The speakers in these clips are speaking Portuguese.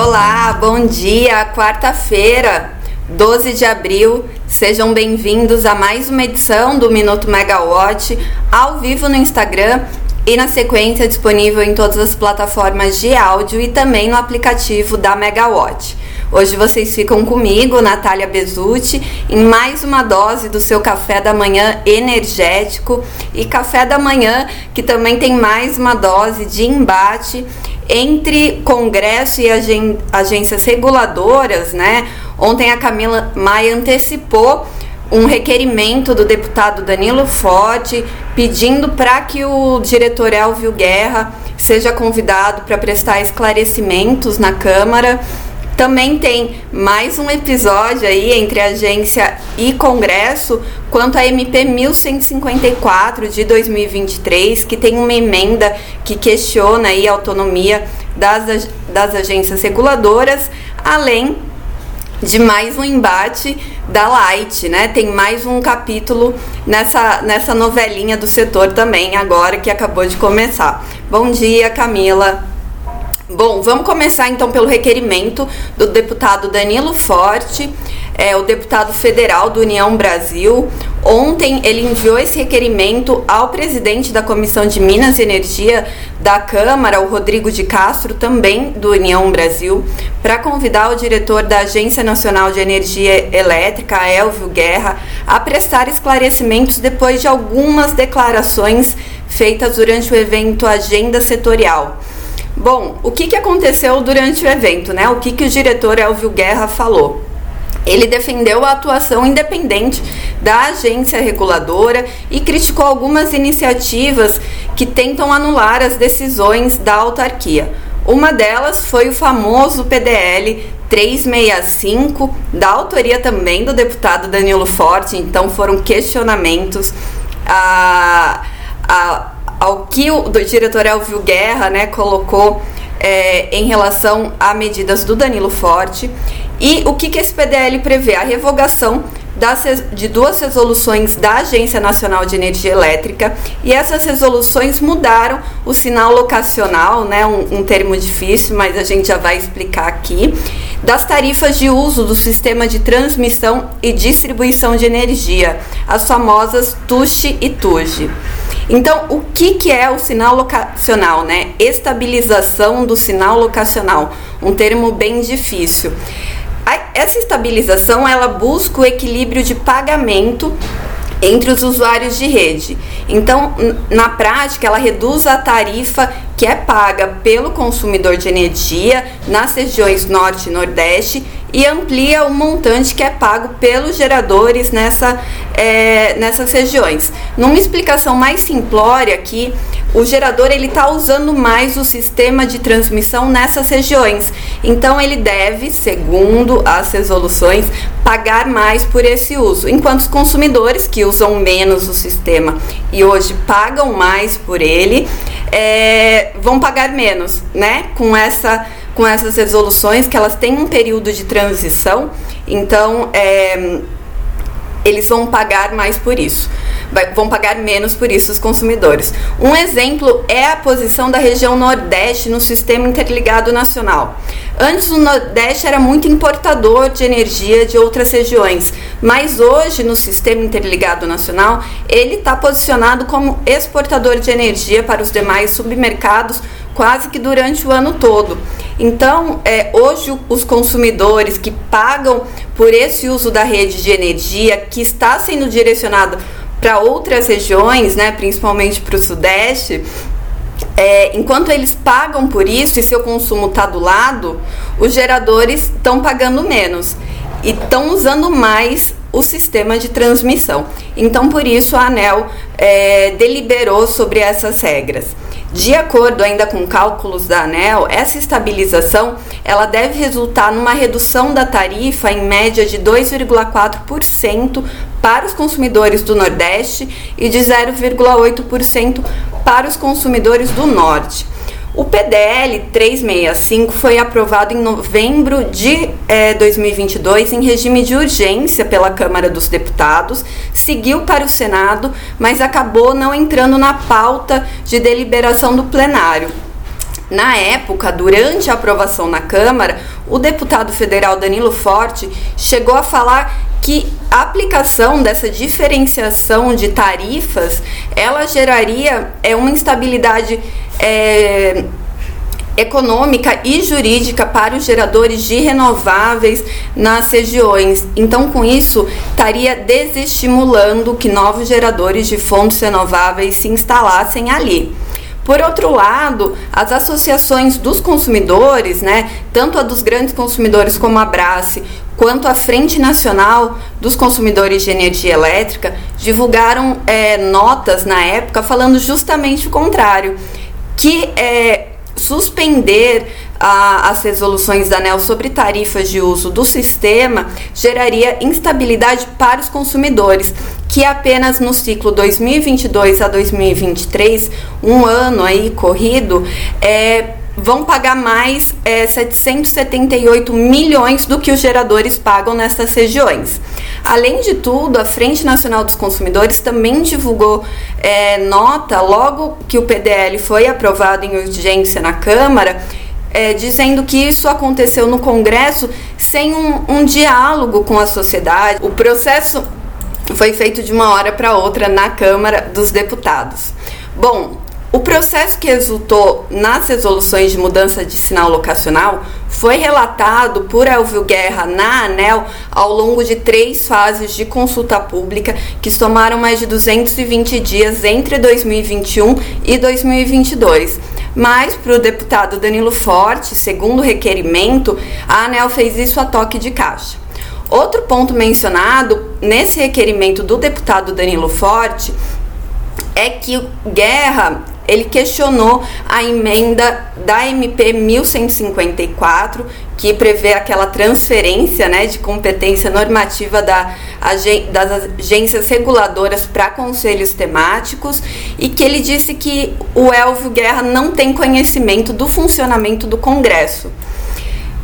Olá, bom dia, quarta-feira, 12 de abril. Sejam bem-vindos a mais uma edição do Minuto Megawatt, ao vivo no Instagram e na sequência disponível em todas as plataformas de áudio e também no aplicativo da Megawatt. Hoje vocês ficam comigo, Natália Bezutti, em mais uma dose do seu café da manhã energético e café da manhã que também tem mais uma dose de embate entre Congresso e agências reguladoras, né? Ontem a Camila Maia antecipou um requerimento do deputado Danilo Forte pedindo para que o diretor Elvio Guerra seja convidado para prestar esclarecimentos na Câmara. Também tem mais um episódio aí entre agência e Congresso quanto à MP 1154 de 2023, que tem uma emenda que questiona aí a autonomia das, das agências reguladoras, além de mais um embate da Light, né? Tem mais um capítulo nessa, nessa novelinha do setor também, agora que acabou de começar. Bom dia, Camila. Bom, vamos começar então pelo requerimento do deputado Danilo Forte, é, o deputado federal do União Brasil. Ontem ele enviou esse requerimento ao presidente da Comissão de Minas e Energia da Câmara, o Rodrigo de Castro, também do União Brasil, para convidar o diretor da Agência Nacional de Energia Elétrica, Elvio Guerra, a prestar esclarecimentos depois de algumas declarações feitas durante o evento Agenda Setorial. Bom, o que, que aconteceu durante o evento, né? O que, que o diretor Elvio Guerra falou? Ele defendeu a atuação independente da agência reguladora e criticou algumas iniciativas que tentam anular as decisões da autarquia. Uma delas foi o famoso PDL 365, da autoria também do deputado Danilo Forte, então foram questionamentos a, a ao que o diretor Elvio Guerra né, colocou é, em relação a medidas do Danilo Forte. E o que, que esse PDL prevê? A revogação das, de duas resoluções da Agência Nacional de Energia Elétrica e essas resoluções mudaram o sinal locacional, né, um, um termo difícil, mas a gente já vai explicar aqui, das tarifas de uso do sistema de transmissão e distribuição de energia, as famosas TUSH e TUJ. Então, o que, que é o sinal locacional, né? Estabilização do sinal locacional, um termo bem difícil. Essa estabilização, ela busca o equilíbrio de pagamento entre os usuários de rede. Então, na prática, ela reduz a tarifa que é paga pelo consumidor de energia nas regiões Norte e Nordeste e amplia o montante que é pago pelos geradores nessa, é, nessas regiões. Numa explicação mais simplória aqui, o gerador ele está usando mais o sistema de transmissão nessas regiões. Então ele deve, segundo as resoluções, pagar mais por esse uso, enquanto os consumidores que usam menos o sistema e hoje pagam mais por ele, é, vão pagar menos, né? Com essa com essas resoluções que elas têm um período de transição, então é, eles vão pagar mais por isso. Vai, vão pagar menos por isso os consumidores. Um exemplo é a posição da região Nordeste no sistema interligado nacional. Antes o Nordeste era muito importador de energia de outras regiões, mas hoje no sistema interligado nacional ele está posicionado como exportador de energia para os demais submercados quase que durante o ano todo. Então, é, hoje os consumidores que pagam por esse uso da rede de energia que está sendo direcionado para outras regiões, né, principalmente para o Sudeste, é, enquanto eles pagam por isso e seu consumo está do lado, os geradores estão pagando menos e estão usando mais o sistema de transmissão. Então, por isso, a ANEL é, deliberou sobre essas regras. De acordo ainda com cálculos da ANEL, essa estabilização ela deve resultar numa redução da tarifa em média de 2,4% para os consumidores do Nordeste e de 0,8% para os consumidores do Norte. O PDL 365 foi aprovado em novembro de eh, 2022 em regime de urgência pela Câmara dos Deputados, seguiu para o Senado, mas acabou não entrando na pauta de deliberação do plenário. Na época, durante a aprovação na Câmara, o deputado federal Danilo Forte chegou a falar que a aplicação dessa diferenciação de tarifas ela geraria é, uma instabilidade é, econômica e jurídica para os geradores de renováveis nas regiões. Então, com isso, estaria desestimulando que novos geradores de fontes renováveis se instalassem ali. Por outro lado, as associações dos consumidores, né, tanto a dos grandes consumidores como a Brace, quanto a Frente Nacional dos Consumidores de Energia Elétrica, divulgaram é, notas na época falando justamente o contrário, que é, suspender a, as resoluções da ANEL sobre tarifas de uso do sistema geraria instabilidade para os consumidores, que apenas no ciclo 2022 a 2023, um ano aí corrido, é, vão pagar mais é, 778 milhões do que os geradores pagam nessas regiões. Além de tudo, a Frente Nacional dos Consumidores também divulgou é, nota logo que o PDL foi aprovado em urgência na Câmara. É, dizendo que isso aconteceu no Congresso sem um, um diálogo com a sociedade. O processo foi feito de uma hora para outra na Câmara dos Deputados. Bom, o processo que resultou nas resoluções de mudança de sinal locacional foi relatado por Elvio Guerra na ANEL ao longo de três fases de consulta pública que somaram mais de 220 dias entre 2021 e 2022. Mas, para o deputado Danilo Forte, segundo o requerimento, a ANEL fez isso a toque de caixa. Outro ponto mencionado nesse requerimento do deputado Danilo Forte é que Guerra ele questionou a emenda da MP 1154, que prevê aquela transferência né, de competência normativa da, das agências reguladoras para conselhos temáticos, e que ele disse que o Elvio Guerra não tem conhecimento do funcionamento do Congresso.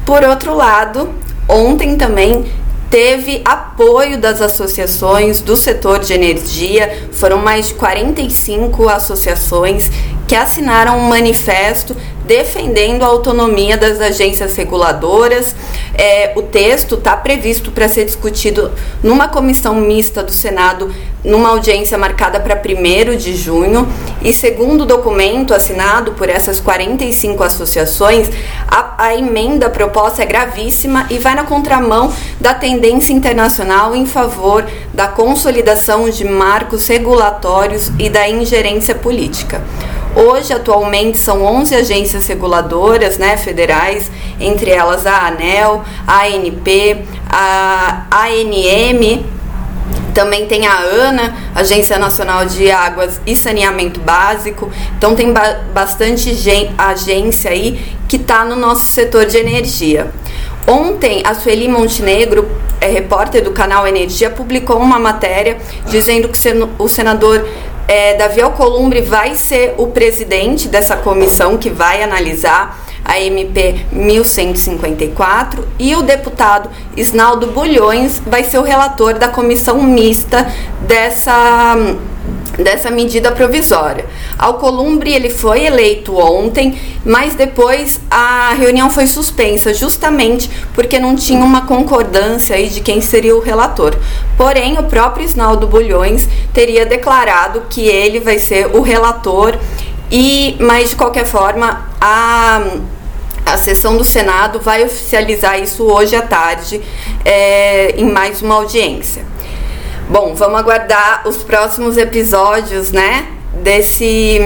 Por outro lado, ontem também teve apoio das associações do setor de energia, foram mais de 45 associações que assinaram um manifesto defendendo a autonomia das agências reguladoras. É, o texto está previsto para ser discutido numa comissão mista do Senado, numa audiência marcada para 1 de junho. E segundo o documento assinado por essas 45 associações, a, a emenda proposta é gravíssima e vai na contramão da tendência internacional em favor da consolidação de marcos regulatórios e da ingerência política. Hoje, atualmente, são 11 agências reguladoras né, federais, entre elas a ANEL, a ANP, a ANM, também tem a ANA, Agência Nacional de Águas e Saneamento Básico. Então tem ba bastante agência aí que está no nosso setor de energia. Ontem, a Sueli Montenegro, é, repórter do canal Energia, publicou uma matéria dizendo que o senador é, Davi Alcolumbre vai ser o presidente dessa comissão que vai analisar a MP 1154 e o deputado Isnaldo Bulhões vai ser o relator da comissão mista dessa dessa medida provisória. Alcolumbre ele foi eleito ontem, mas depois a reunião foi suspensa justamente porque não tinha uma concordância aí de quem seria o relator. Porém, o próprio Isnaldo Bulhões teria declarado que ele vai ser o relator e, mas de qualquer forma, a a sessão do Senado vai oficializar isso hoje à tarde é, em mais uma audiência. Bom, vamos aguardar os próximos episódios, né, desse,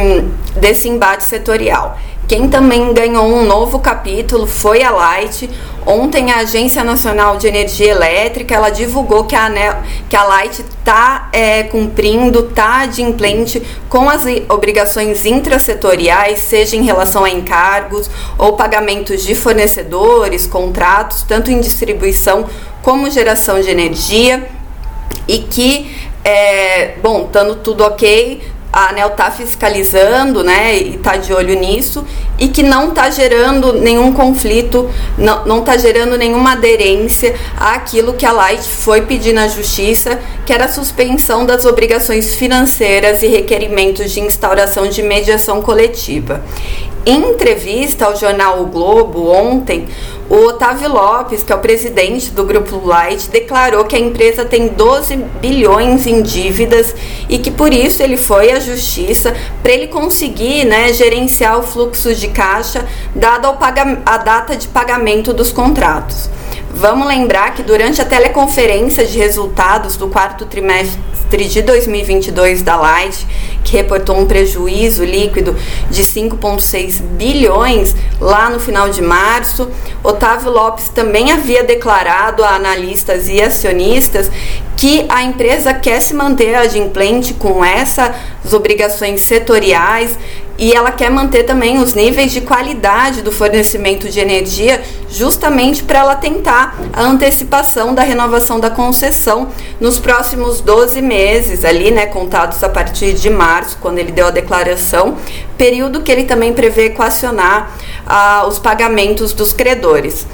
desse embate setorial. Quem também ganhou um novo capítulo foi a Light. Ontem a Agência Nacional de Energia Elétrica ela divulgou que a, ANEL, que a Light está é, cumprindo, está adimplente com as obrigações intrasetoriais, seja em relação a encargos ou pagamentos de fornecedores, contratos, tanto em distribuição como geração de energia e que, é, bom, estando tudo ok, a ANEL está fiscalizando, né, e está de olho nisso, e que não está gerando nenhum conflito, não está gerando nenhuma aderência àquilo que a Light foi pedir na Justiça, que era a suspensão das obrigações financeiras e requerimentos de instauração de mediação coletiva. Em entrevista ao jornal O Globo ontem, o Otávio Lopes, que é o presidente do Grupo Light, declarou que a empresa tem 12 bilhões em dívidas e que por isso ele foi à justiça para ele conseguir né, gerenciar o fluxo de caixa dado a data de pagamento dos contratos. Vamos lembrar que durante a teleconferência de resultados do quarto trimestre de 2022 da Light, que reportou um prejuízo líquido de 5,6 bilhões lá no final de março, Otávio Lopes também havia declarado a analistas e acionistas que a empresa quer se manter adimplente com essas obrigações setoriais e ela quer manter também os níveis de qualidade do fornecimento de energia, justamente para ela tentar a antecipação da renovação da concessão nos próximos 12 meses, ali, né, contados a partir de março, quando ele deu a declaração, período que ele também prevê equacionar ah, os pagamentos dos credores.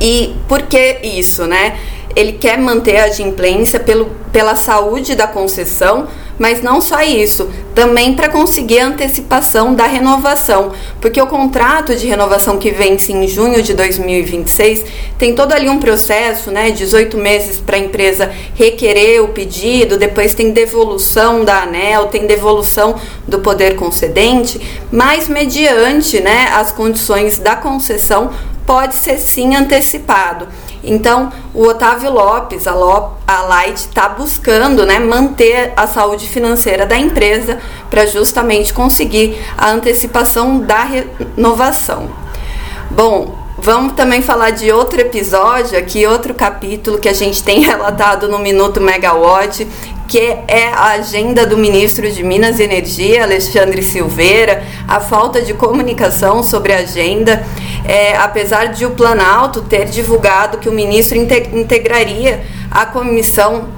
E por que isso, né? Ele quer manter a adimplência pelo, pela saúde da concessão, mas não só isso, também para conseguir a antecipação da renovação, porque o contrato de renovação que vence em junho de 2026 tem todo ali um processo, né, 18 meses para a empresa requerer o pedido, depois tem devolução da ANEL, tem devolução do poder concedente, mas mediante, né, as condições da concessão pode ser sim antecipado. Então, o Otávio Lopes, a, Lop, a Light, está buscando né, manter a saúde financeira da empresa para justamente conseguir a antecipação da renovação. Bom, Vamos também falar de outro episódio aqui, outro capítulo que a gente tem relatado no Minuto Megawatt, que é a agenda do ministro de Minas e Energia, Alexandre Silveira, a falta de comunicação sobre a agenda é, apesar de o Planalto ter divulgado que o ministro integraria a comissão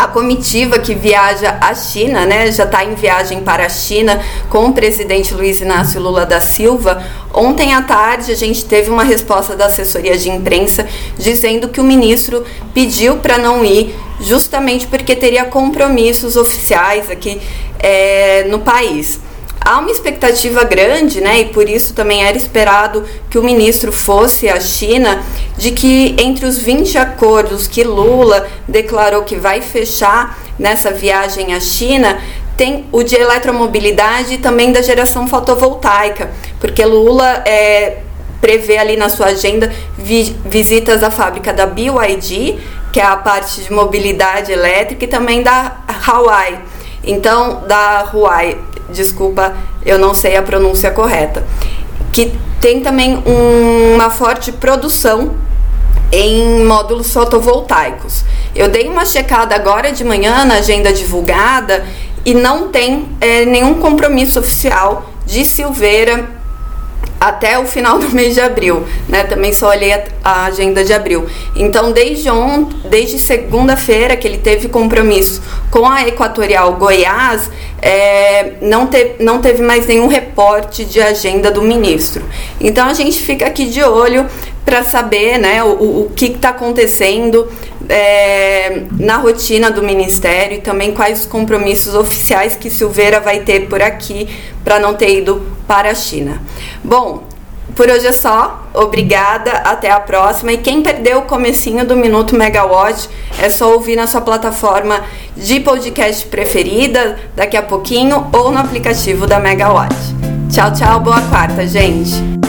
a comitiva que viaja à China, né, já está em viagem para a China com o presidente Luiz Inácio Lula da Silva. Ontem à tarde a gente teve uma resposta da assessoria de imprensa dizendo que o ministro pediu para não ir justamente porque teria compromissos oficiais aqui é, no país há uma expectativa grande, né, e por isso também era esperado que o ministro fosse à China, de que entre os 20 acordos que Lula declarou que vai fechar nessa viagem à China, tem o de eletromobilidade e também da geração fotovoltaica, porque Lula é, prevê ali na sua agenda vi, visitas à fábrica da BYD, que é a parte de mobilidade elétrica, e também da Huawei. Então, da Huawei, desculpa, eu não sei a pronúncia correta, que tem também um, uma forte produção em módulos fotovoltaicos. Eu dei uma checada agora de manhã na agenda divulgada e não tem é, nenhum compromisso oficial de Silveira até o final do mês de abril, né? Também só olhei a, a agenda de abril. Então, desde ontem, desde segunda-feira que ele teve compromisso com a Equatorial Goiás, é, não, te, não teve mais nenhum reporte de agenda do ministro. Então, a gente fica aqui de olho para saber, né, o, o que está acontecendo é, na rotina do Ministério e também quais os compromissos oficiais que Silveira vai ter por aqui para não ter ido para a China. Bom, por hoje é só. Obrigada, até a próxima. E quem perdeu o comecinho do Minuto Megawatt, é só ouvir na sua plataforma de podcast preferida daqui a pouquinho ou no aplicativo da Megawatt. Tchau, tchau, boa quarta, gente.